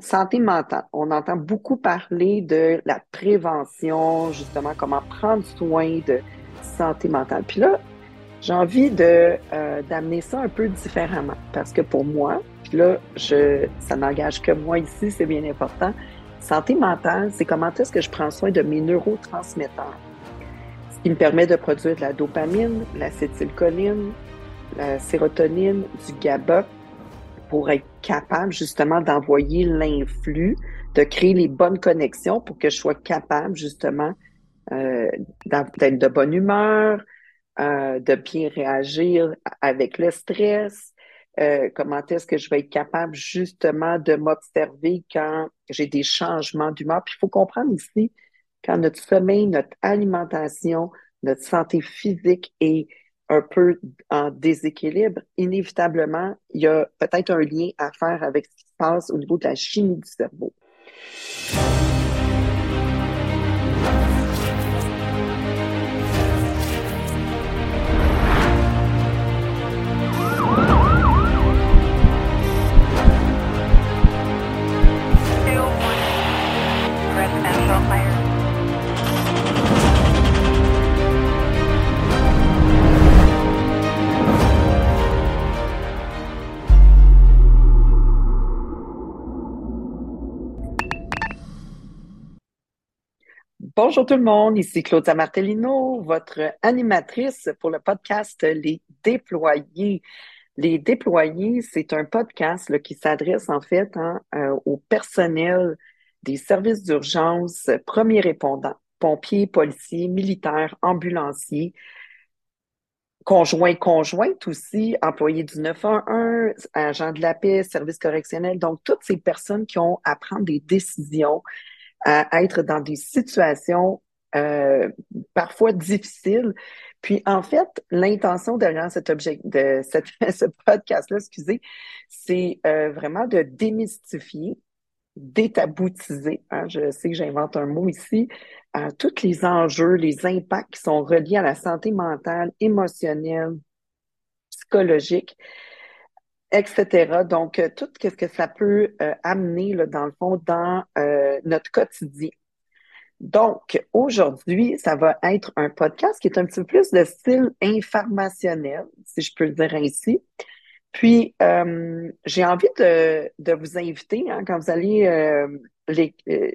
santé mentale. On entend beaucoup parler de la prévention, justement, comment prendre soin de santé mentale. Puis là, j'ai envie de euh, d'amener ça un peu différemment parce que pour moi, puis là, je, ça n'engage que moi ici, c'est bien important. Santé mentale, c'est comment est-ce que je prends soin de mes neurotransmetteurs, ce qui me permet de produire de la dopamine, l'acétylcholine, la sérotonine, du GABA, pour être capable justement d'envoyer l'influx, de créer les bonnes connexions pour que je sois capable justement euh, d'être de bonne humeur, euh, de bien réagir avec le stress, euh, comment est-ce que je vais être capable justement de m'observer quand j'ai des changements d'humeur? Puis il faut comprendre ici, quand notre sommeil, notre alimentation, notre santé physique est un peu en déséquilibre, inévitablement, il y a peut-être un lien à faire avec ce qui se passe au niveau de la chimie du cerveau. Bonjour tout le monde, ici Claudia Martellino, votre animatrice pour le podcast Les Déployés. Les Déployés, c'est un podcast qui s'adresse en fait hein, euh, au personnel des services d'urgence, premiers répondants, pompiers, policiers, militaires, ambulanciers, conjoints, conjointes aussi, employés du 911, agents de la paix, services correctionnels, donc toutes ces personnes qui ont à prendre des décisions à être dans des situations euh, parfois difficiles. Puis en fait, l'intention derrière cet objet, de cette, ce podcast-là, excusez, c'est euh, vraiment de démystifier, détaboutiser. Hein, je sais que j'invente un mot ici. Euh, tous les enjeux, les impacts qui sont reliés à la santé mentale, émotionnelle, psychologique etc. Donc, euh, tout ce que ça peut euh, amener, là, dans le fond, dans euh, notre quotidien. Donc, aujourd'hui, ça va être un podcast qui est un petit peu plus de style informationnel, si je peux le dire ainsi. Puis, j'ai envie de, de, vous inviter, hein, quand vous allez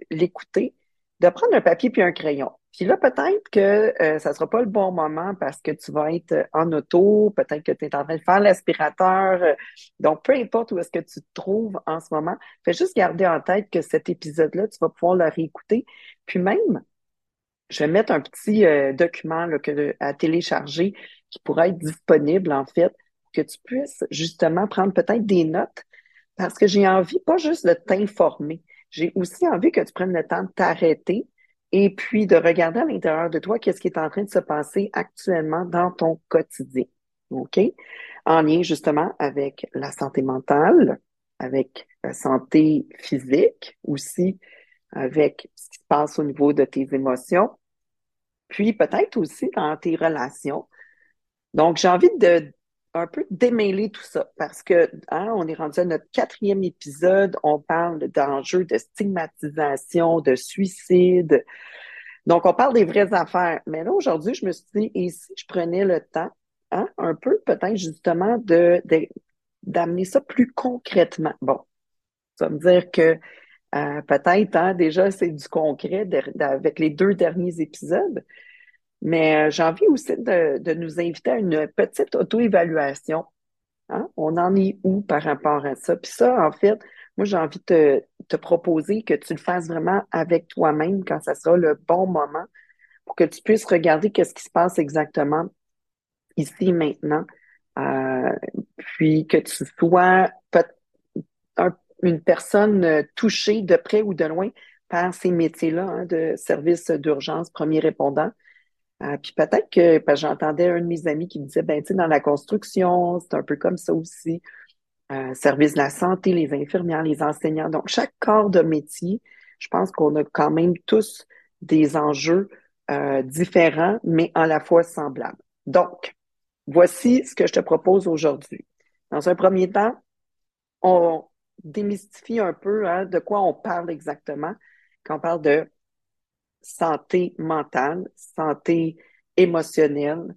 l'écouter, de prendre un papier puis un crayon. Puis là, peut-être que euh, ça sera pas le bon moment parce que tu vas être en auto, peut-être que tu es en train de faire l'aspirateur. Euh, donc, peu importe où est-ce que tu te trouves en ce moment, fais juste garder en tête que cet épisode-là, tu vas pouvoir le réécouter. Puis même, je vais mettre un petit euh, document à télécharger qui pourra être disponible, en fait, que tu puisses justement prendre peut-être des notes parce que j'ai envie pas juste de t'informer, j'ai aussi envie que tu prennes le temps de t'arrêter et puis de regarder à l'intérieur de toi qu'est-ce qui est en train de se passer actuellement dans ton quotidien. OK? En lien justement avec la santé mentale, avec la santé physique aussi, avec ce qui se passe au niveau de tes émotions, puis peut-être aussi dans tes relations. Donc, j'ai envie de un peu démêler tout ça parce que hein, on est rendu à notre quatrième épisode, on parle d'enjeux de stigmatisation, de suicide. Donc, on parle des vraies affaires. Mais là, aujourd'hui, je me suis dit, et si je prenais le temps, hein, un peu peut-être justement de, d'amener ça plus concrètement? Bon, ça veut dire que euh, peut-être hein, déjà c'est du concret avec les deux derniers épisodes, mais euh, j'ai envie aussi de, nous inviter à une petite auto-évaluation. Hein? On en est où par rapport à ça? Puis ça, en fait, moi, j'ai envie de te, proposer que tu le fasses vraiment avec toi-même quand ça sera le bon moment pour que tu puisses regarder qu'est-ce qui se passe exactement ici maintenant. Euh, puis que tu sois une personne touchée de près ou de loin par ces métiers-là hein, de service d'urgence, premier répondant. Euh, puis peut-être que j'entendais un de mes amis qui me disait, ben, tu sais, dans la construction, c'est un peu comme ça aussi. Euh, service de la santé, les infirmières, les enseignants. Donc, chaque corps de métier, je pense qu'on a quand même tous des enjeux euh, différents, mais à la fois semblables. Donc, voici ce que je te propose aujourd'hui. Dans un premier temps, on, démystifie un peu hein, de quoi on parle exactement quand on parle de santé mentale, santé émotionnelle,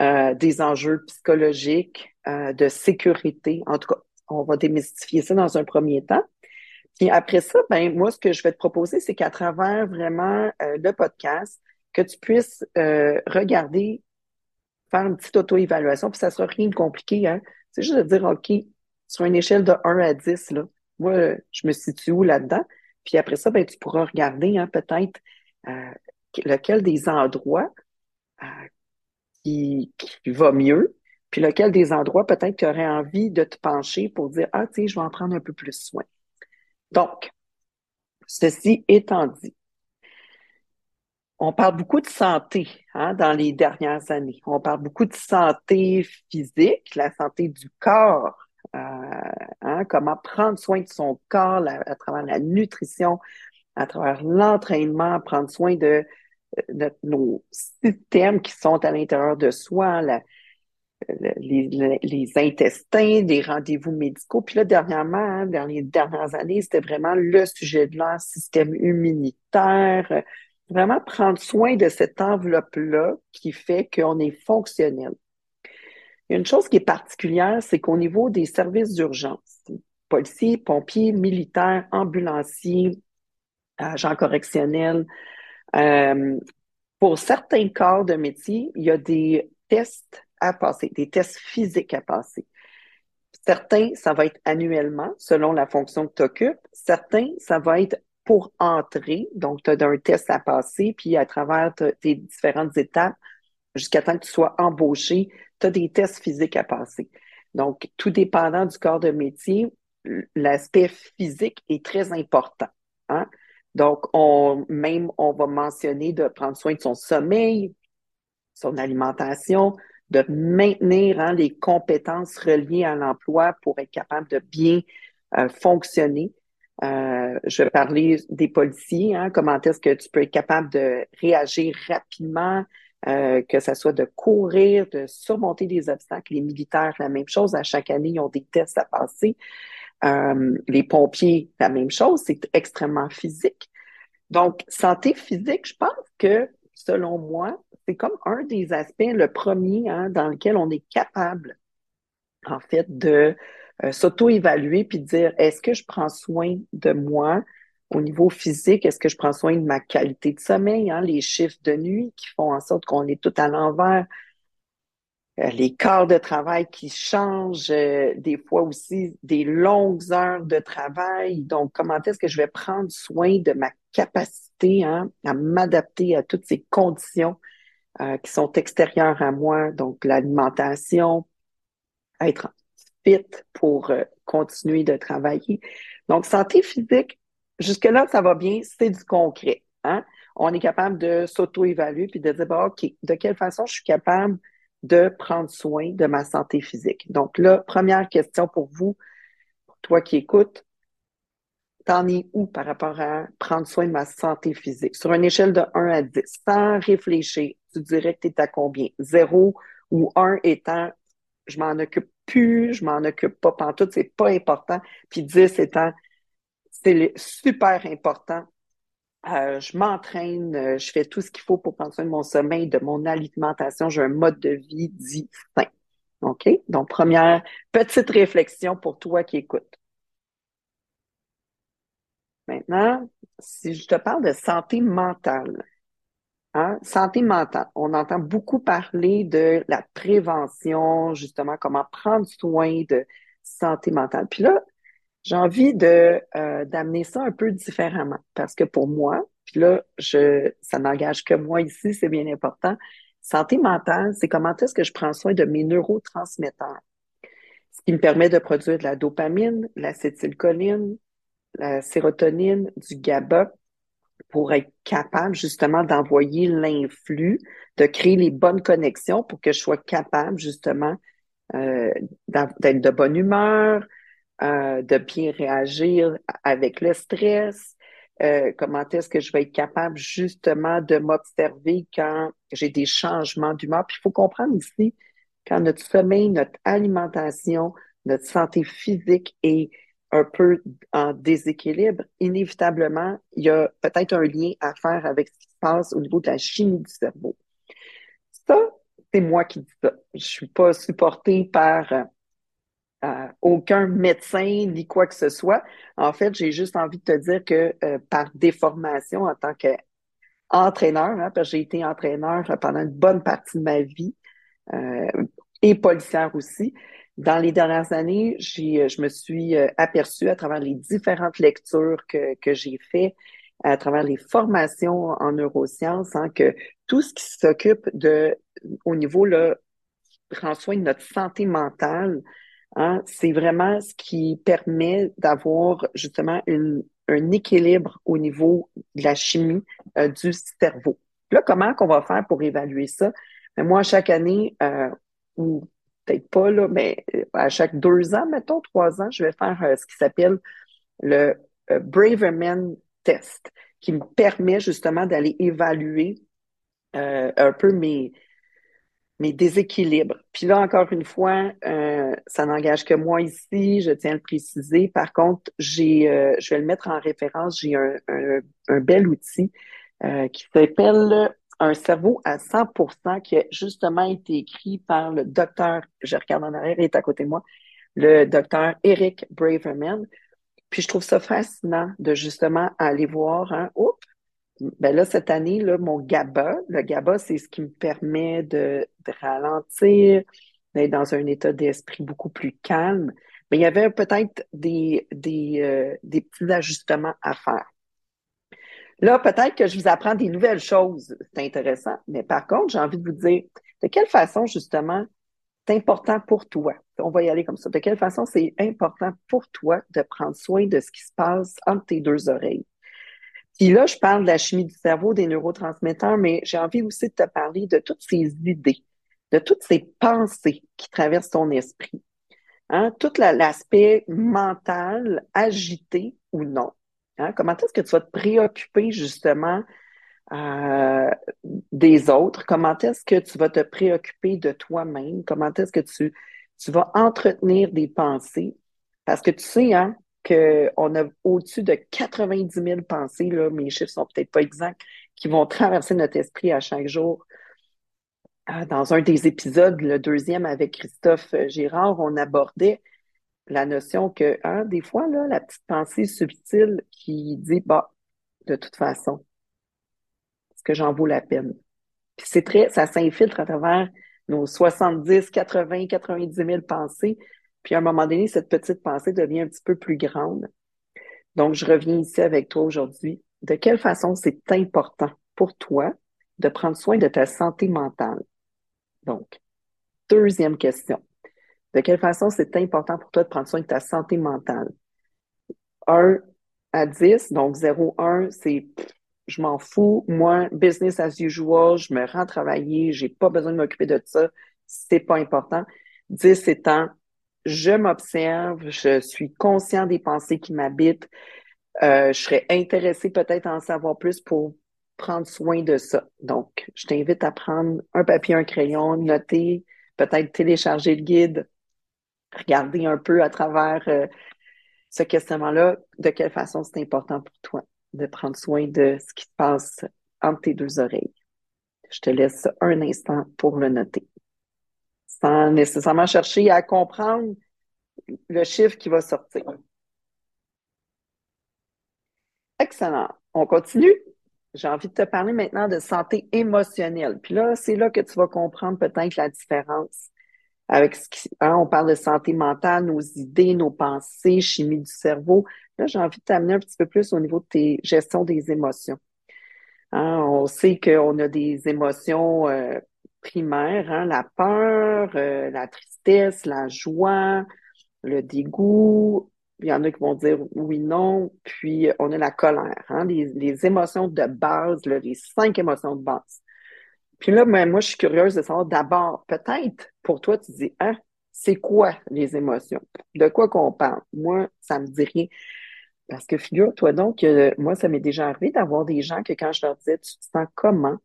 euh, des enjeux psychologiques, euh, de sécurité. En tout cas, on va démystifier ça dans un premier temps. Puis après ça, ben moi, ce que je vais te proposer, c'est qu'à travers vraiment euh, le podcast, que tu puisses regarder, faire une petite auto-évaluation, puis ça sera rien de compliqué, hein. C'est juste de dire, OK, sur une échelle de 1 à 10, là, moi, je me situe où là-dedans? Puis après ça, ben, tu pourras regarder hein, peut-être lequel des endroits qui, va mieux, puis lequel des endroits peut-être tu aurais envie de te pencher pour dire, ah, tu sais, je vais en prendre un peu plus soin. Donc, ceci étant dit, on parle beaucoup de santé hein, dans les dernières années. On parle beaucoup de santé physique, la santé du corps, euh, hein, comment prendre soin de son corps à travers la nutrition, à travers l'entraînement, prendre soin de, nos systèmes qui sont à l'intérieur de soi, les, intestins, des rendez-vous médicaux. Puis là, dernièrement, hein, dans les dernières années, c'était vraiment le sujet de leur système immunitaire. Vraiment prendre soin de cette enveloppe-là qui fait qu'on est fonctionnel. Une chose qui est particulière, c'est qu'au niveau des services d'urgence, policiers, pompiers, militaires, ambulanciers, agents correctionnels, euh, pour certains corps de métier, il y a des tests à passer, des tests physiques à passer. Certains, ça va être annuellement, selon la fonction que tu occupes. Certains, ça va être pour entrer. Donc, tu as un test à passer, puis à travers tes différentes étapes, jusqu'à temps que tu sois embauché, tu as des tests physiques à passer. Donc, tout dépendant du corps de métier, l'aspect physique est très important. Hein? Donc, on, même, on va mentionner de prendre soin de son sommeil, son alimentation, de maintenir hein, les compétences reliées à l'emploi pour être capable de bien euh, fonctionner. Euh, je parler des policiers, hein, comment est-ce que tu peux être capable de réagir rapidement, euh, que ce soit de courir, de surmonter des obstacles. Les militaires, la même chose. À chaque année, ils ont des tests à passer. Euh, les pompiers, la même chose. C'est extrêmement physique. Donc, santé physique, je pense que, selon moi, c'est comme un des aspects, le premier, hein, dans lequel on est capable, en fait, de euh, s'auto-évaluer puis de dire est-ce que je prends soin de moi au niveau physique, est-ce que je prends soin de ma qualité de sommeil, hein, les chiffres de nuit qui font en sorte qu'on est tout à l'envers, les quarts de travail qui changent, euh, des fois aussi des longues heures de travail. Donc, comment est-ce que je vais prendre soin de ma capacité hein, à m'adapter à toutes ces conditions qui sont extérieures à moi, donc l'alimentation, être fit pour euh, continuer de travailler. Donc, santé physique, jusque-là, ça va bien, c'est du concret. Hein? On est capable de s'auto-évaluer puis de dire, bah, OK, de quelle façon je suis capable de prendre soin de ma santé physique. Donc là, première question pour vous, pour toi qui écoutes, t'en es où par rapport à prendre soin de ma santé physique? Sur une échelle de 1 à 10, sans réfléchir, tu dirais que tu à combien? 0 ou 1 étant je m'en occupe plus, je m'en occupe pas pantoute, c'est pas important. Puis 10 étant, c'est super important. Euh, je m'entraîne, euh, je fais tout ce qu'il faut pour prendre soin de mon sommeil, de mon alimentation. J'ai un mode de vie dit. OK? Donc, première petite réflexion pour toi qui écoutes. Maintenant, si je te parle de santé mentale, Hein? Santé mentale. On entend beaucoup parler de la prévention, justement, comment prendre soin de santé mentale. Puis là, j'ai envie de euh, d'amener ça un peu différemment parce que pour moi, puis là, je, ça n'engage que moi ici, c'est bien important. Santé mentale, c'est comment est-ce que je prends soin de mes neurotransmetteurs, ce qui me permet de produire de la dopamine, l'acétylcholine, la sérotonine, du GABA, pour être capable justement d'envoyer l'influx, de créer les bonnes connexions pour que je sois capable justement euh, d'être de bonne humeur, euh, de bien réagir avec le stress, euh, comment est-ce que je vais être capable justement de m'observer quand j'ai des changements d'humeur. Puis il faut comprendre ici, quand notre sommeil, notre alimentation, notre santé physique est un peu en déséquilibre, inévitablement, il y a peut-être un lien à faire avec ce qui se passe au niveau de la chimie du cerveau. Ça, c'est moi qui dis ça. Je suis pas supportée par euh, aucun médecin ni quoi que ce soit. En fait, j'ai juste envie de te dire que euh, par déformation en tant qu'entraîneur, hein, parce que j'ai été entraîneur pendant une bonne partie de ma vie euh, et policière aussi, dans les dernières années, j'ai, je me suis aperçue à travers les différentes lectures que, que j'ai faites, à travers les formations en neurosciences, hein, que tout ce qui s'occupe de, au niveau, là, prend soin de notre santé mentale, Hein, c'est vraiment ce qui permet d'avoir justement un équilibre au niveau de la chimie euh, du cerveau. Là, comment qu'on va faire pour évaluer ça? Mais ben, moi, chaque année, euh, ou peut-être pas, là, mais euh, à chaque deux ans, mettons, trois ans, je vais faire ce qui s'appelle le Braverman Test, qui me permet justement d'aller évaluer un peu mes, mes déséquilibres. Puis là, encore une fois, euh, ça n'engage que moi ici, je tiens à le préciser. Par contre, j'ai, euh, je vais le mettre en référence, j'ai un, bel outil euh, qui s'appelle Un cerveau à 100% qui a justement été écrit par le docteur, je regarde en arrière, il est à côté de moi, le docteur Eric Braverman. Puis je trouve ça fascinant de justement aller voir, hein, oups, ben là, cette année, là, mon GABA, le GABA, c'est ce qui me permet de, ralentir, d'être dans un état d'esprit beaucoup plus calme. Mais il y avait peut-être des, des, euh, des petits ajustements à faire. Là, peut-être que je vous apprends des nouvelles choses. C'est intéressant. Mais par contre, j'ai envie de vous dire de quelle façon, justement, c'est important pour toi? On va y aller comme ça. De quelle façon c'est important pour toi de prendre soin de ce qui se passe entre tes deux oreilles? Puis là, je parle de la chimie du cerveau, des neurotransmetteurs, mais j'ai envie aussi de te parler de toutes ces idées, de toutes ces pensées qui traversent ton esprit. Hein? Tout l'aspect mental, agité ou non. Hein? Comment est-ce que tu vas te préoccuper justement euh, des autres? Comment est-ce que tu vas te préoccuper de toi-même? Comment est-ce que tu, tu vas entretenir des pensées? Parce que tu sais, hein, qu'on a au-dessus de 90 000 pensées, là, mes chiffres sont peut-être pas exacts, qui vont traverser notre esprit à chaque jour. Euh, dans un des épisodes, le deuxième avec Christophe Girard, on abordait la notion que, hein, des fois, là, la petite pensée subtile qui dit, bah, de toute façon, est-ce que j'en vaut la peine? Puis c'est très, ça s'infiltre à travers nos 70, 80, 90 000 pensées. Puis à un moment donné, cette petite pensée devient un petit peu plus grande. Donc, je reviens ici avec toi aujourd'hui. De quelle façon c'est important pour toi de prendre soin de ta santé mentale? Donc, deuxième question. De quelle façon c'est important pour toi de prendre soin de ta santé mentale? 1 à 10, donc 0, 1, c'est je m'en fous. Moi, business as usual, je me rends travailler, j'ai pas besoin de m'occuper de ça, c'est pas important. 10 étant je m'observe, je suis conscient des pensées qui m'habitent. Euh, je serais intéressée peut-être à en savoir plus pour prendre soin de ça. Donc, je t'invite à prendre un papier, un crayon, noter, peut-être télécharger le guide, regarder un peu à travers euh, ce questionnement-là, de quelle façon c'est important pour toi de prendre soin de ce qui se passe entre tes deux oreilles. Je te laisse un instant pour le noter sans nécessairement chercher à comprendre le chiffre qui va sortir. Excellent. On continue. J'ai envie de te parler maintenant de santé émotionnelle. Puis là, c'est là que tu vas comprendre peut-être la différence avec ce hein, on parle de santé mentale, nos idées, nos pensées, chimie du cerveau. Là, j'ai envie de t'amener un petit peu plus au niveau de tes gestions des émotions. Hein, on sait qu'on a des émotions euh, primaire, hein, la peur, euh, la tristesse, la joie, le dégoût. Il y en a qui vont dire oui, non. Puis on a la colère, hein, les, émotions de base, les cinq émotions de base. Puis là, ben, moi, je suis curieuse de savoir d'abord, peut-être pour toi, tu dis, hein, c'est quoi les émotions? De quoi qu'on parle? Moi, ça me dit rien. Parce que figure-toi donc que moi, ça m'est déjà arrivé d'avoir des gens que quand je leur disais, tu te sens comment?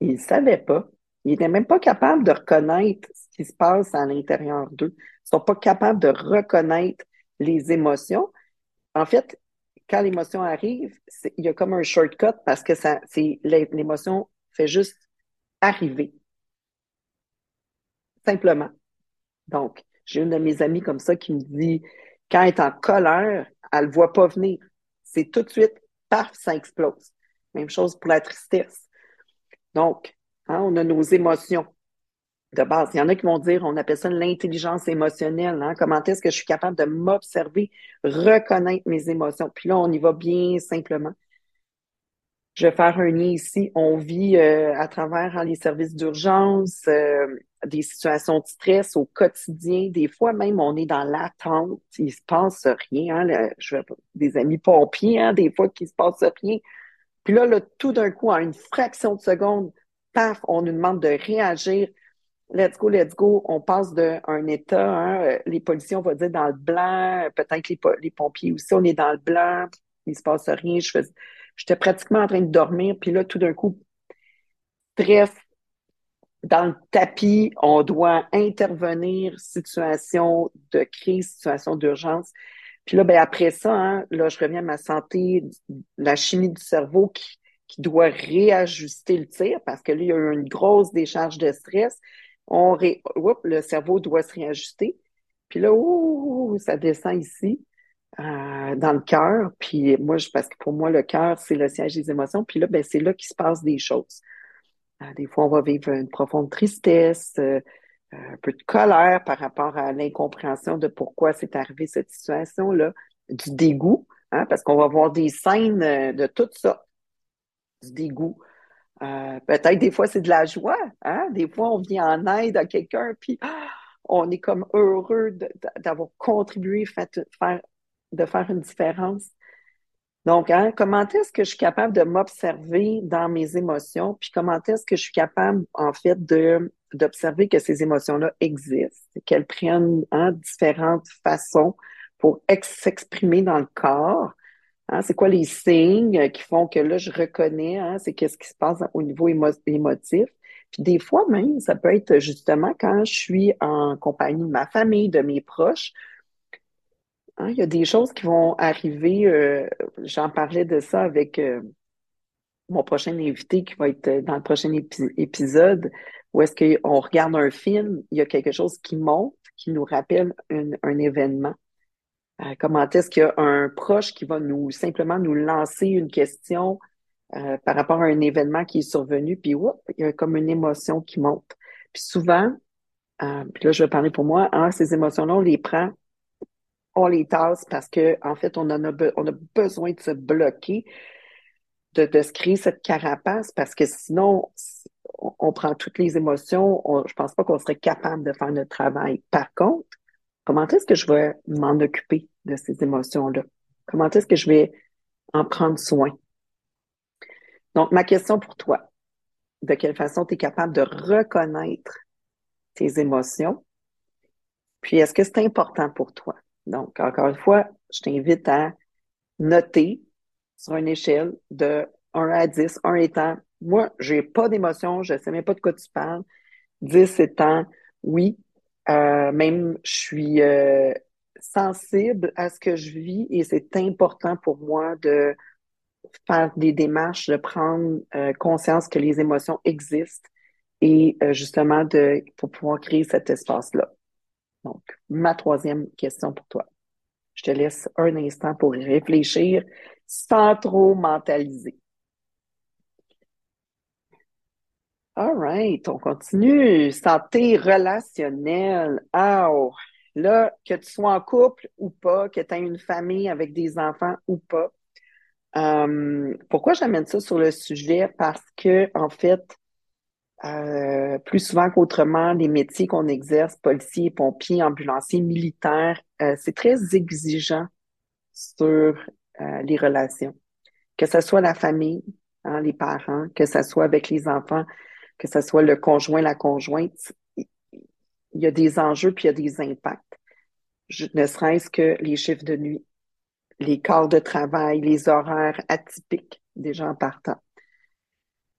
Ils ne savaient pas. Ils n'étaient même pas capables de reconnaître ce qui se passe à l'intérieur d'eux. Ils ne sont pas capables de reconnaître les émotions. En fait, quand l'émotion arrive, il y a comme un shortcut parce que ça, c'est, l'émotion fait juste arriver. Simplement. Donc, j'ai une de mes amies comme ça qui me dit, quand elle est en colère, elle ne voit pas venir. C'est tout de suite, paf, ça explose. Même chose pour la tristesse. Donc, hein, on a nos émotions de base. Il y en a qui vont dire, on appelle ça l'intelligence émotionnelle. Hein? Comment est-ce que je suis capable de m'observer, reconnaître mes émotions? Puis là, on y va bien simplement. Je vais faire un lien ici. On vit euh, à travers hein, les services d'urgence, euh, des situations de stress au quotidien. Des fois même, on est dans l'attente. Il se passe rien. Je des amis pompiers, des fois qu'il se passe rien. Puis là, tout d'un coup, en une fraction de seconde, paf, on nous demande de réagir. Let's go, let's go, on passe d'un état, hein, euh, les policiers, on va dire dans le blanc, peut-être les, les, pompiers aussi, on est dans le blanc, il se passe rien, je j'étais pratiquement en train de dormir, puis là, tout d'un coup, stress, dans le tapis, on doit intervenir, situation de crise, situation d'urgence. Puis là, ben après ça, hein, là, je reviens à ma santé, la chimie du cerveau qui, qui doit réajuster le tir parce que là, il y a eu une grosse décharge de stress on ré... le cerveau doit se réajuster. Puis là, ouh, ça descend ici, euh, dans le cœur. Puis moi, je, parce que pour moi, le cœur, c'est le siège des émotions. Puis là, ben, c'est là qu'il se passe des choses. Euh, des fois, on va vivre une profonde tristesse, euh, un peu de colère par rapport à l'incompréhension de pourquoi c'est arrivé cette situation-là, du dégoût, hein, parce qu'on va voir des scènes de tout ça, du dégoût. Euh, peut-être des fois c'est de la joie, hein? Des fois on vient en aide à quelqu'un, puis ah, on est comme heureux d'avoir contribué, faire, de faire une différence. Donc, hein, comment est-ce que je suis capable de m'observer dans mes émotions, puis comment est-ce que je suis capable, en fait, de d'observer que ces émotions-là existent, qu'elles prennent hein, différentes façons pour s'exprimer dans le corps, Hein, c'est quoi les signes qui font que là, je reconnais, hein, c'est qu'est-ce qui se passe au niveau émotif. Puis des fois même, ça peut être justement quand je suis en compagnie de ma famille, de mes proches. Hein, il y a des choses qui vont arriver. Euh, j'en parlais de ça avec euh, mon prochain invité qui va être dans le prochain épisode, où est-ce qu'on regarde un film, il y a quelque chose qui monte, qui nous rappelle un événement. Euh, comment est-ce qu'il y a un proche qui va nous simplement nous lancer une question euh, par rapport à un événement qui est survenu, puis il y a comme une émotion qui monte. Puis souvent, euh, puis là je vais parler pour moi, hein, ces émotions-là, on les prend, on les tasse parce que en fait, on en a, on a besoin de se bloquer, de, de se créer cette carapace parce que sinon, on, prend toutes les émotions, je pense pas qu'on serait capable de faire notre travail. Par contre, Comment est-ce que je vais m'en occuper de ces émotions-là? Comment est-ce que je vais en prendre soin? Donc, ma question pour toi, de quelle façon tu es capable de reconnaître tes émotions? Puis, est-ce que c'est important pour toi? Donc, encore une fois, je t'invite à noter sur une échelle de 1 à 10, 1 étant, moi, j'ai pas d'émotion, je sais même pas de quoi tu parles. 10 étant, oui, euh, même, je suis euh, sensible à ce que je vis et c'est important pour moi de faire des démarches, de prendre euh, conscience que les émotions existent et justement de pour pouvoir créer cet espace-là. Donc, ma troisième question pour toi. Je te laisse un instant pour réfléchir sans trop mentaliser. All right, on continue. Santé relationnelle. Oh. Là, que tu sois en couple ou pas, que tu aies une famille avec des enfants ou pas. Euh, pourquoi j'amène ça sur le sujet? Parce que, en fait, euh, plus souvent qu'autrement, les métiers qu'on exerce, policiers, pompiers, ambulanciers, militaires, euh, c'est très exigeant sur les relations. Que ce soit la famille, hein, les parents, que ce soit avec les enfants, que ce soit le conjoint, la conjointe, il y a des enjeux puis il y a des impacts. ne serait-ce que les chiffres de nuit, les quarts de travail, les horaires atypiques des gens partant,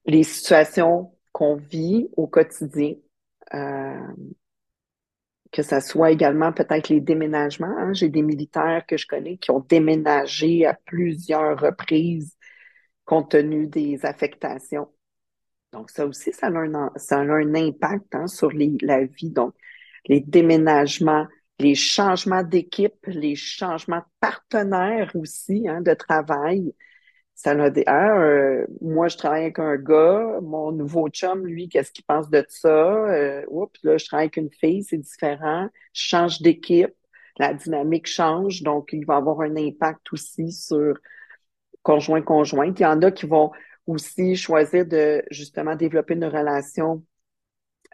les situations qu'on vit au quotidien, euh, que ça soit également peut-être les déménagements. Hein. J'ai des militaires que je connais qui ont déménagé à plusieurs reprises compte tenu des affectations. Donc, ça aussi, ça a un, ça a un impact hein, sur les, la vie. Donc, les déménagements, les changements d'équipe, les changements de partenaires aussi hein, de travail. Ça a des, hein, euh, moi, je travaille avec un gars, mon nouveau chum, lui, qu'est-ce qu'il pense de ça? Euh, oups, là, je travaille avec une fille, c'est différent. Je change d'équipe, la dynamique change, donc il va avoir un impact aussi sur conjoint-conjointe. Il y en a qui vont aussi choisir de justement développer une relation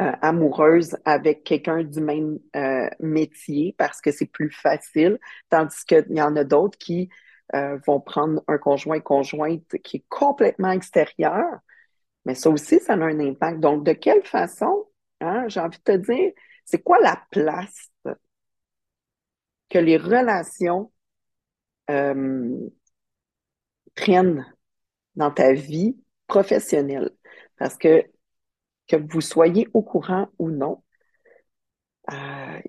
euh, amoureuse avec quelqu'un du même euh, métier parce que c'est plus facile, tandis qu'il y en a d'autres qui euh, vont prendre un conjoint-conjointe qui est complètement extérieur. Mais ça aussi, ça a un impact. Donc, de quelle façon, hein, j'ai envie de te dire, c'est quoi la place que les relations prennent dans ta vie professionnelle? Parce que que vous soyez au courant ou non, euh,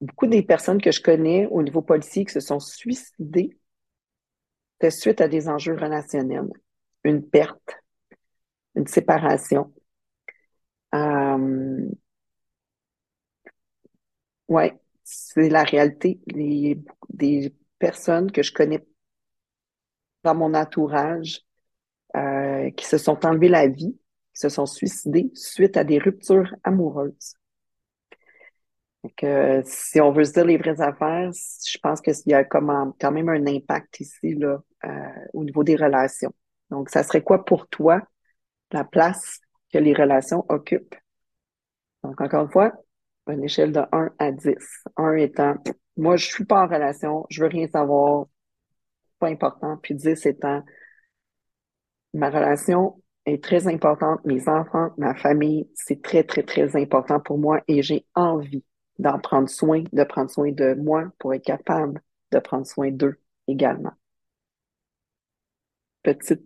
beaucoup des personnes que je connais au niveau politique se sont suicidées de suite à des enjeux relationnels, une perte, une séparation. Euh, ouais, c'est la réalité. Des personnes que je connais dans mon entourage euh, qui se sont enlevées la vie se sont suicidés suite à des ruptures amoureuses. Donc, si on veut se dire les vraies affaires, je pense qu'il y a comme quand même un impact ici là, euh, au niveau des relations. Donc, ça serait quoi pour toi la place que les relations occupent? Donc, encore une fois, une échelle de 1 à 10. 1 étant, moi, je suis pas en relation, je veux rien savoir, pas important. Puis 10 étant, ma relation est très importante. Mes enfants, ma famille, c'est très, très, très important pour moi et j'ai envie d'en prendre soin, de prendre soin de moi pour être capable de prendre soin d'eux également. Petit,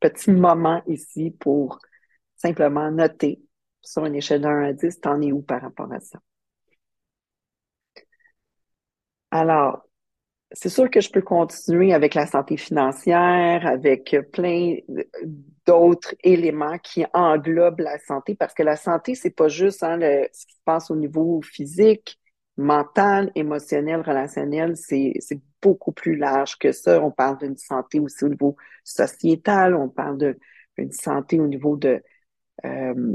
petit moment ici pour simplement noter sur une échelle de 1 à 10, t'en es où par rapport à ça? Alors, c'est sûr que je peux continuer avec la santé financière, avec plein d'autres éléments qui englobent la santé, parce que la santé, c'est pas juste hein, le, ce qui se passe au niveau physique, mental, émotionnel, relationnel, c'est beaucoup plus large que ça. On parle d'une santé aussi au niveau sociétal, on parle d'une santé au niveau de euh,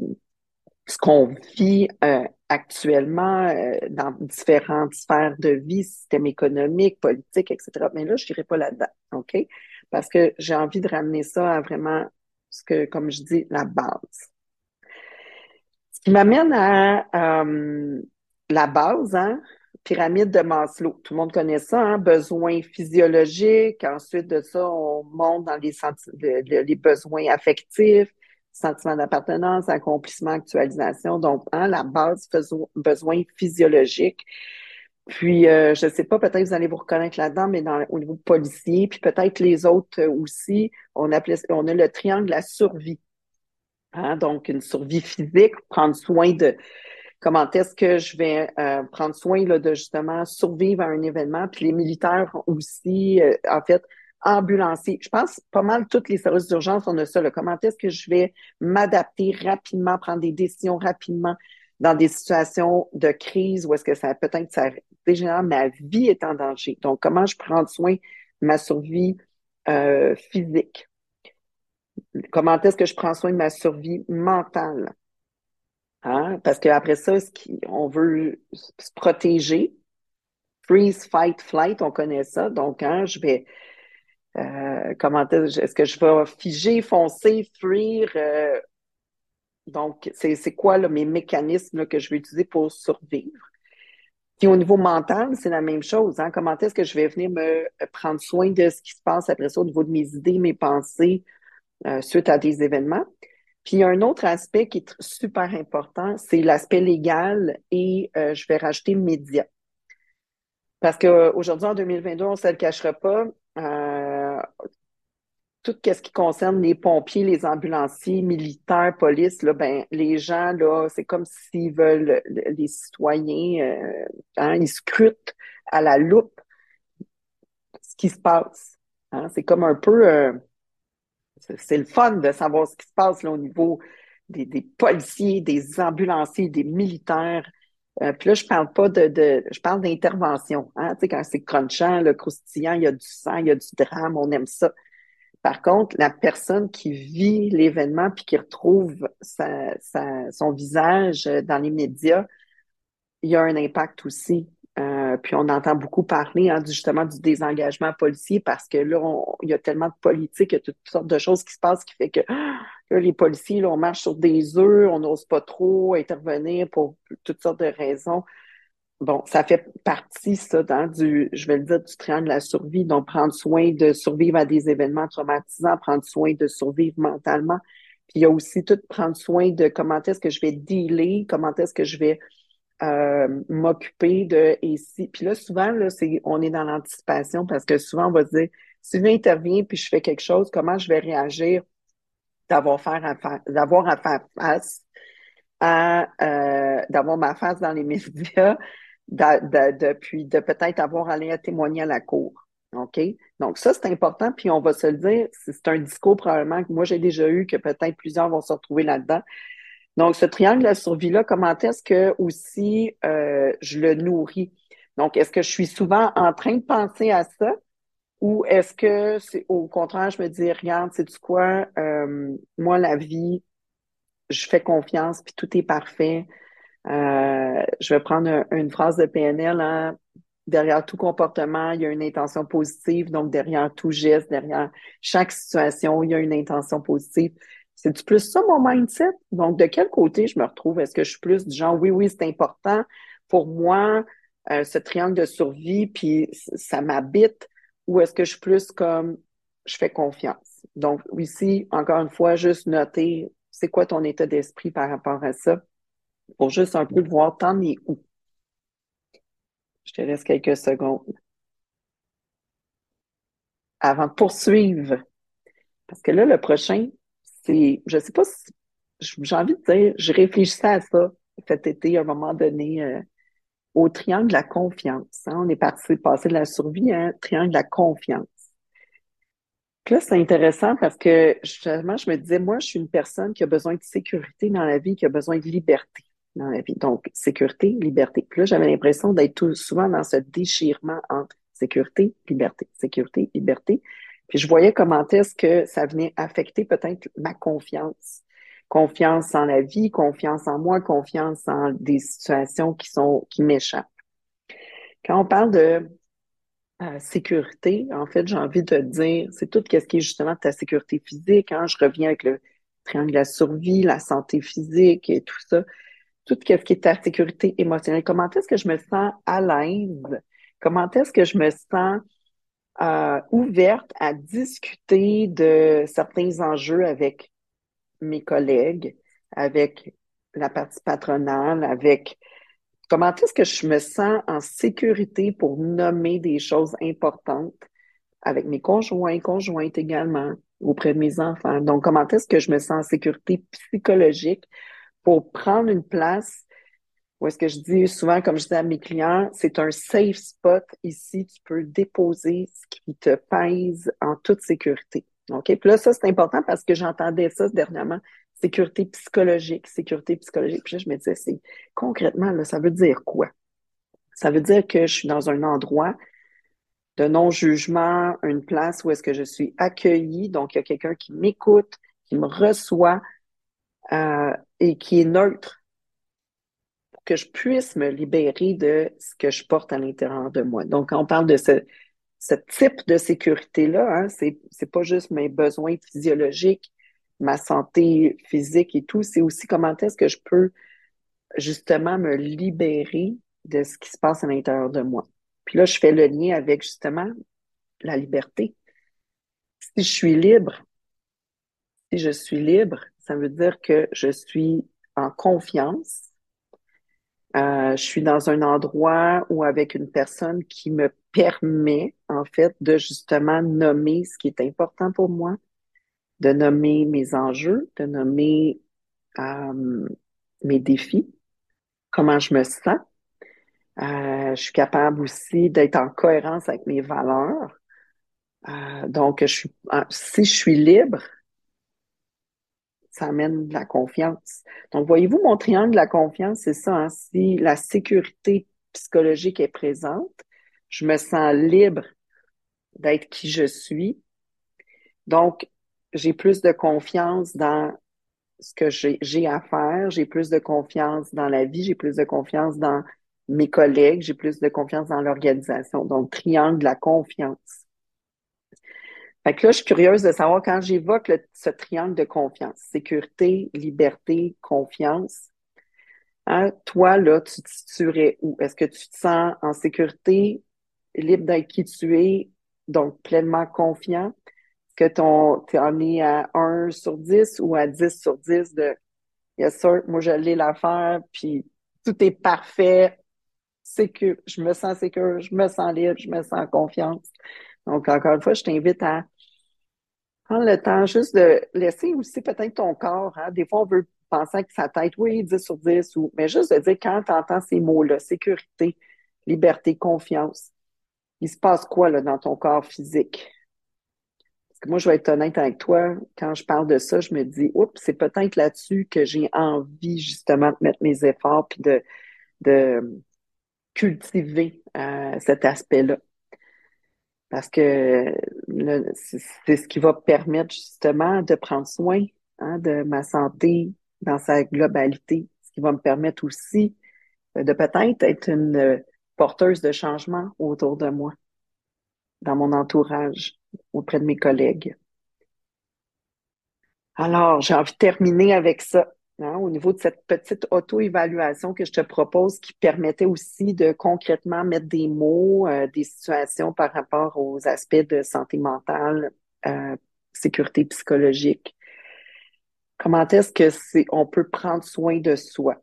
ce qu'on vit euh, actuellement euh, dans différentes sphères de vie, système économique, politique, etc. Mais là, je dirais pas là-dedans, OK? Parce que j'ai envie de ramener ça à vraiment ce que, comme je dis, la base. Ce qui m'amène à euh, la base, hein, pyramide de Maslow. Tout le monde connaît ça, hein, besoins physiologiques. Ensuite de ça, on monte dans les, les besoins affectifs, sentiment d'appartenance, accomplissement, actualisation. Donc, hein, la base, besoin physiologique. Puis, euh, je ne sais pas, peut-être vous allez vous reconnaître là-dedans, mais dans, au niveau policier, puis peut-être les autres aussi, on, appelait, on a le triangle de la survie. Hein, donc, une survie physique, prendre soin de comment est-ce que je vais euh, prendre soin là, de justement survivre à un événement. Puis les militaires aussi, euh, en fait, ambulancier. Je pense pas mal toutes les services d'urgence, on a ça. Là. Comment est-ce que je vais m'adapter rapidement, prendre des décisions rapidement dans des situations de crise où est-ce que ça peut-être ça dégénère, ma vie est en danger. Donc, comment je prends soin de ma survie euh, physique? Comment est-ce que je prends soin de ma survie mentale? Hein? Parce qu'après ça, on veut se protéger. Freeze, fight, flight, on connaît ça. Donc, hein, je vais euh, comment est-ce que je vais figer, foncer, fuir? Euh, donc, c'est quoi mes mécanismes que je vais utiliser pour survivre? Puis au niveau mental, c'est la même chose. Hein? Comment est-ce que je vais venir me prendre soin de ce qui se passe après ça au niveau de mes idées, mes pensées euh, suite à des événements? Puis il y a un autre aspect qui est super important, c'est l'aspect légal et je vais rajouter média. Parce qu'aujourd'hui, en 2022, on ne se le cachera pas, tout ce qui concerne les pompiers, les ambulanciers, militaires, police, là, ben, les gens, c'est comme s'ils veulent, les citoyens, euh, hein, ils scrutent à la loupe ce qui se passe. Hein. C'est comme un peu, euh, c'est le fun de savoir ce qui se passe au niveau des policiers, des ambulanciers, des militaires. Euh, puis là, je parle pas de, de je parle d'intervention. Hein? Tu sais, quand c'est crunchant, le croustillant, il y a du sang, il y a du drame, on aime ça. Par contre, la personne qui vit l'événement puis qui retrouve sa, sa, son visage dans les médias, il y a un impact aussi. Euh, puis on entend beaucoup parler hein, justement du désengagement policier parce que là, il y a tellement de politique, il y a toutes sortes de choses qui se passent qui fait que les policiers, là, on marche sur des œufs, on n'ose pas trop intervenir pour toutes sortes de raisons. Bon, ça fait partie, ça, dans du, je vais le dire, du triangle de la survie. Donc, prendre soin de survivre à des événements traumatisants, prendre soin de survivre mentalement. Puis il y a aussi tout prendre soin de comment est-ce que je vais dealer, comment est-ce que je vais euh, m'occuper de et si. Puis là, souvent, là, c'est, on est dans l'anticipation parce que souvent, on va se dire, si je interviens puis je fais quelque chose, comment je vais réagir d'avoir à faire face à euh, d'avoir ma face dans les médias de, puis de peut-être avoir allé à témoigner à la cour. OK? Donc, ça, c'est important. Puis, on va se le dire, c'est un discours probablement que moi, j'ai déjà eu, que peut-être plusieurs vont se retrouver là-dedans. Donc, ce triangle de la survie-là, comment est-ce que aussi euh, je le nourris? Donc, est-ce que je suis souvent en train de penser à ça? Ou est-ce que c'est au contraire, je me dis, regarde, du quoi? Euh, moi, la vie, je fais confiance, puis tout est parfait. Euh, je vais prendre une phrase de PNL. Hein. Derrière tout comportement, il y a une intention positive. Donc, derrière tout geste, derrière chaque situation, il y a une intention positive. C'est plus ça mon mindset? Donc, de quel côté je me retrouve? Est-ce que je suis plus du genre, oui, oui, c'est important pour moi, euh, ce triangle de survie, puis ça m'habite, ou est-ce que je suis plus comme, je fais confiance? Donc, ici, encore une fois, juste noter, c'est quoi ton état d'esprit par rapport à ça? pour juste un peu voir t'en es où? Je te laisse quelques secondes. Avant de poursuivre. Parce que là, le prochain, c'est, je sais pas si, j'ai envie de dire, je réfléchissais à ça cet été, à un moment donné, euh, au triangle de la confiance. Hein. On est parti passer de la survie à un triangle de la confiance. là, c'est intéressant parce que justement, je me disais, moi, je suis une personne qui a besoin de sécurité dans la vie, qui a besoin de liberté dans la vie. Donc, sécurité, liberté. Puis là, j'avais l'impression d'être souvent dans ce déchirement entre sécurité, liberté, sécurité, liberté. Puis je voyais comment est-ce que ça venait affecter peut-être ma confiance. Confiance en la vie, confiance en moi, confiance en des situations qui sont qui m'échappent. Quand on parle de euh, sécurité, en fait, j'ai envie de dire, c'est tout ce qui est justement ta sécurité physique. Hein? Je reviens avec le triangle de la survie, la santé physique et tout ça tout ce qui est ta sécurité émotionnelle. Comment est-ce que je me sens à l'aise? Comment est-ce que je me sens euh, ouverte à discuter de certains enjeux avec mes collègues, avec la partie patronale, avec comment est-ce que je me sens en sécurité pour nommer des choses importantes avec mes conjoints, conjointes également, auprès de mes enfants. Donc, comment est-ce que je me sens en sécurité psychologique pour prendre une place où est-ce que je dis souvent, comme je dis à mes clients, c'est un safe spot ici, tu peux déposer ce qui te pèse en toute sécurité. OK? Puis là, ça, c'est important parce que j'entendais ça dernièrement. Sécurité psychologique, sécurité psychologique. Puis là, je me disais, c'est concrètement, là, ça veut dire quoi? Ça veut dire que je suis dans un endroit de non-jugement, une place où est-ce que je suis accueillie. Donc, il y a quelqu'un qui m'écoute, qui me reçoit, euh, et qui est neutre pour que je puisse me libérer de ce que je porte à l'intérieur de moi. Donc, quand on parle de ce, ce type de sécurité-là, hein, c'est, c'est pas juste mes besoins physiologiques, ma santé physique et tout, c'est aussi comment est-ce que je peux justement me libérer de ce qui se passe à l'intérieur de moi. Puis là, je fais le lien avec justement la liberté. Si je suis libre, si je suis libre, ça veut dire que je suis en confiance. Euh, je suis dans un endroit ou avec une personne qui me permet, en fait, de justement nommer ce qui est important pour moi, de nommer mes enjeux, de nommer euh, mes défis, comment je me sens. Euh, je suis capable aussi d'être en cohérence avec mes valeurs. Euh, donc, je suis, si je suis libre, ça amène de la confiance. Donc, voyez-vous, mon triangle de la confiance, c'est ça. Hein? Si la sécurité psychologique est présente, je me sens libre d'être qui je suis. Donc, j'ai plus de confiance dans ce que j'ai à faire, j'ai plus de confiance dans la vie, j'ai plus de confiance dans mes collègues, j'ai plus de confiance dans l'organisation. Donc, triangle de la confiance. Fait que là, je suis curieuse de savoir quand j'évoque ce triangle de confiance, sécurité, liberté, confiance, hein, toi, là, tu te situerais où? Est-ce que tu te sens en sécurité, libre d'être qui tu es, donc pleinement confiant? que tu en es à 1 sur 10 ou à 10 sur 10 de Yes, sir, moi je l'ai l'affaire, puis tout est parfait, je me sens sécure, je me sens libre, je me sens en confiance. Donc, encore une fois, je t'invite à prendre le temps juste de laisser aussi peut-être ton corps. Hein. Des fois, on veut penser avec sa tête, oui, 10 sur 10, ou... mais juste de dire quand tu entends ces mots-là, sécurité, liberté, confiance, il se passe quoi là, dans ton corps physique? moi, je vais être honnête avec toi, quand je parle de ça, je me dis, oups, c'est peut-être là-dessus que j'ai envie justement de mettre mes efforts puis de, de cultiver euh, cet aspect-là. Parce que c'est ce qui va permettre justement de prendre soin hein, de ma santé dans sa globalité, ce qui va me permettre aussi de peut-être être une porteuse de changement autour de moi, dans mon entourage auprès de mes collègues. Alors, j'ai envie de terminer avec ça, hein, au niveau de cette petite auto-évaluation que je te propose qui permettait aussi de concrètement mettre des mots, euh, des situations par rapport aux aspects de santé mentale, euh, sécurité psychologique. Comment est-ce que c'est, on peut prendre soin de soi?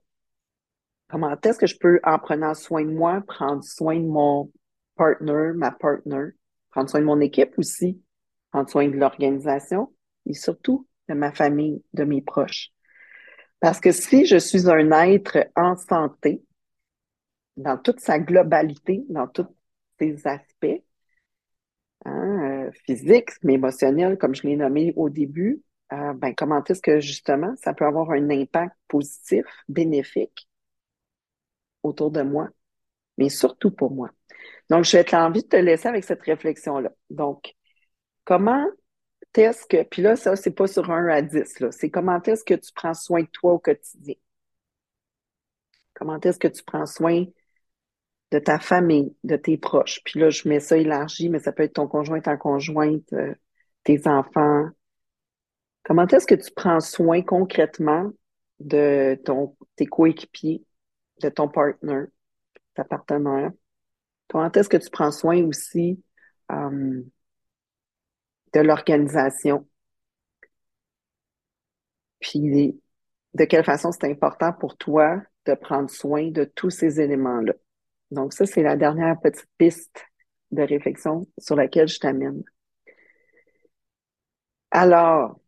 Comment est-ce que je peux, en prenant soin de moi, prendre soin de mon partner, ma partner? prendre soin de mon équipe aussi, prendre soin de l'organisation et surtout de ma famille, de mes proches. Parce que si je suis un être en santé, dans toute sa globalité, dans tous ses aspects, hein, euh, physiques, mais émotionnels, comme je l'ai nommé au début, euh, ben, comment est-ce que justement ça peut avoir un impact positif, bénéfique autour de moi, mais surtout pour moi. Donc, je vais envie de te laisser avec cette réflexion-là. Donc, comment est-ce que, puis là, ça, c'est pas sur un à 10, là, c'est comment est-ce que tu prends soin de toi au quotidien? Comment est-ce que tu prends soin de ta famille, de tes proches? Puis là, je mets ça élargi, mais ça peut être ton conjoint, ta conjointe, euh, tes enfants. Comment est-ce que tu prends soin concrètement de ton, tes coéquipiers, de ton partner, ta partenaire? Comment est-ce que tu prends soin aussi euh, de l'organisation? Puis de quelle façon c'est important pour toi de prendre soin de tous ces éléments-là? Donc ça, c'est la dernière petite piste de réflexion sur laquelle je t'amène. Alors,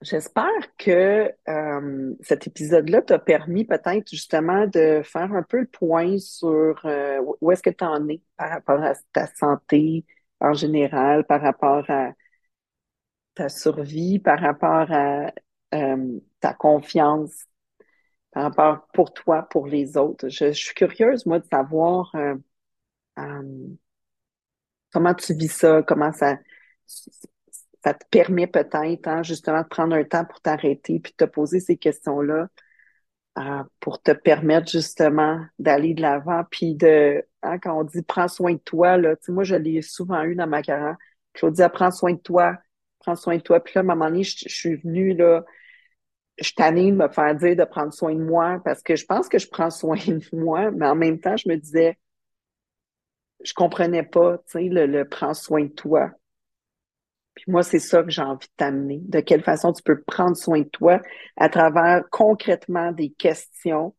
J'espère que euh, cet épisode-là t'a permis peut-être justement de faire un peu le point sur euh, où est-ce que tu en es par rapport à ta santé en général, par rapport à ta survie, par rapport à euh, ta confiance, par rapport pour toi, pour les autres. Je, je suis curieuse, moi, de savoir comment tu vis ça, comment ça ça te permet peut-être hein, justement de prendre un temps pour t'arrêter puis de te poser ces questions-là euh, pour te permettre justement d'aller de l'avant puis de hein, quand on dit prends soin de toi là moi je l'ai souvent eu dans ma carrière. Claudia prends soin de toi prends soin de toi. Puis là à un moment donné je, suis venue là je t'anime me faire dire de prendre soin de moi parce que je pense que je prends soin de moi mais en même temps je me disais je comprenais pas tu sais le, le prends soin de toi puis moi, c'est ça que j'ai envie de t'amener. De quelle façon tu peux prendre soin de toi à travers concrètement des questions,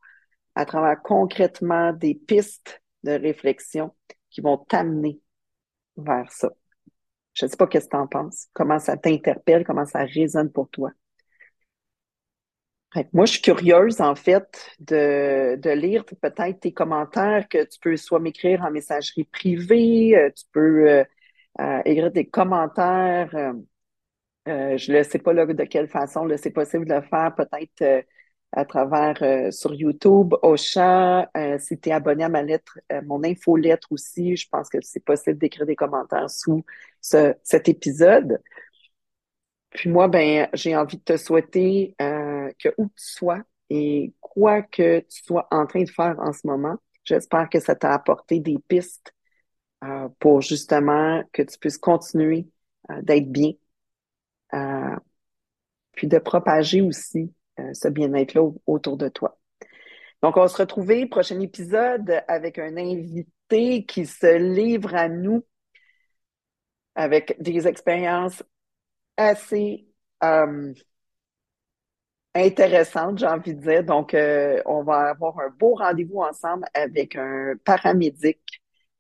à travers concrètement des pistes de réflexion qui vont t'amener vers ça. Je ne sais pas qu'est-ce que tu en penses, comment ça t'interpelle, comment ça résonne pour toi. Moi, je suis curieuse, en fait, de, de lire peut-être tes commentaires que tu peux soit m'écrire en messagerie privée, euh, tu peux euh, euh, écrire des commentaires. je ne sais pas là, de quelle façon c'est possible de le faire, peut-être à travers sur YouTube, au chat, si tu es abonné à ma lettre, mon infolettre aussi, je pense que c'est possible d'écrire des commentaires sous ce, cet épisode. Puis moi, ben, j'ai envie de te souhaiter euh, que où tu sois et quoi que tu sois en train de faire en ce moment, j'espère que ça t'a apporté des pistes euh, pour justement que tu puisses continuer euh, d'être bien, puis de propager aussi ce bien-être-là autour de toi. Donc, on va se retrouver prochain épisode avec un invité qui se livre à nous avec des expériences assez euh, intéressante, j'ai envie de dire. Donc, euh, on va avoir un beau rendez-vous ensemble avec un paramédic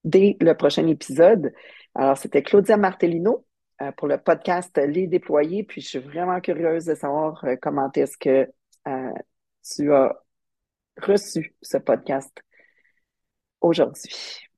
dès le prochain épisode. Alors, c'était Claudia Martellino euh, pour le podcast Les Déployés. Puis, je suis vraiment curieuse de savoir comment est-ce que tu as reçu ce podcast aujourd'hui.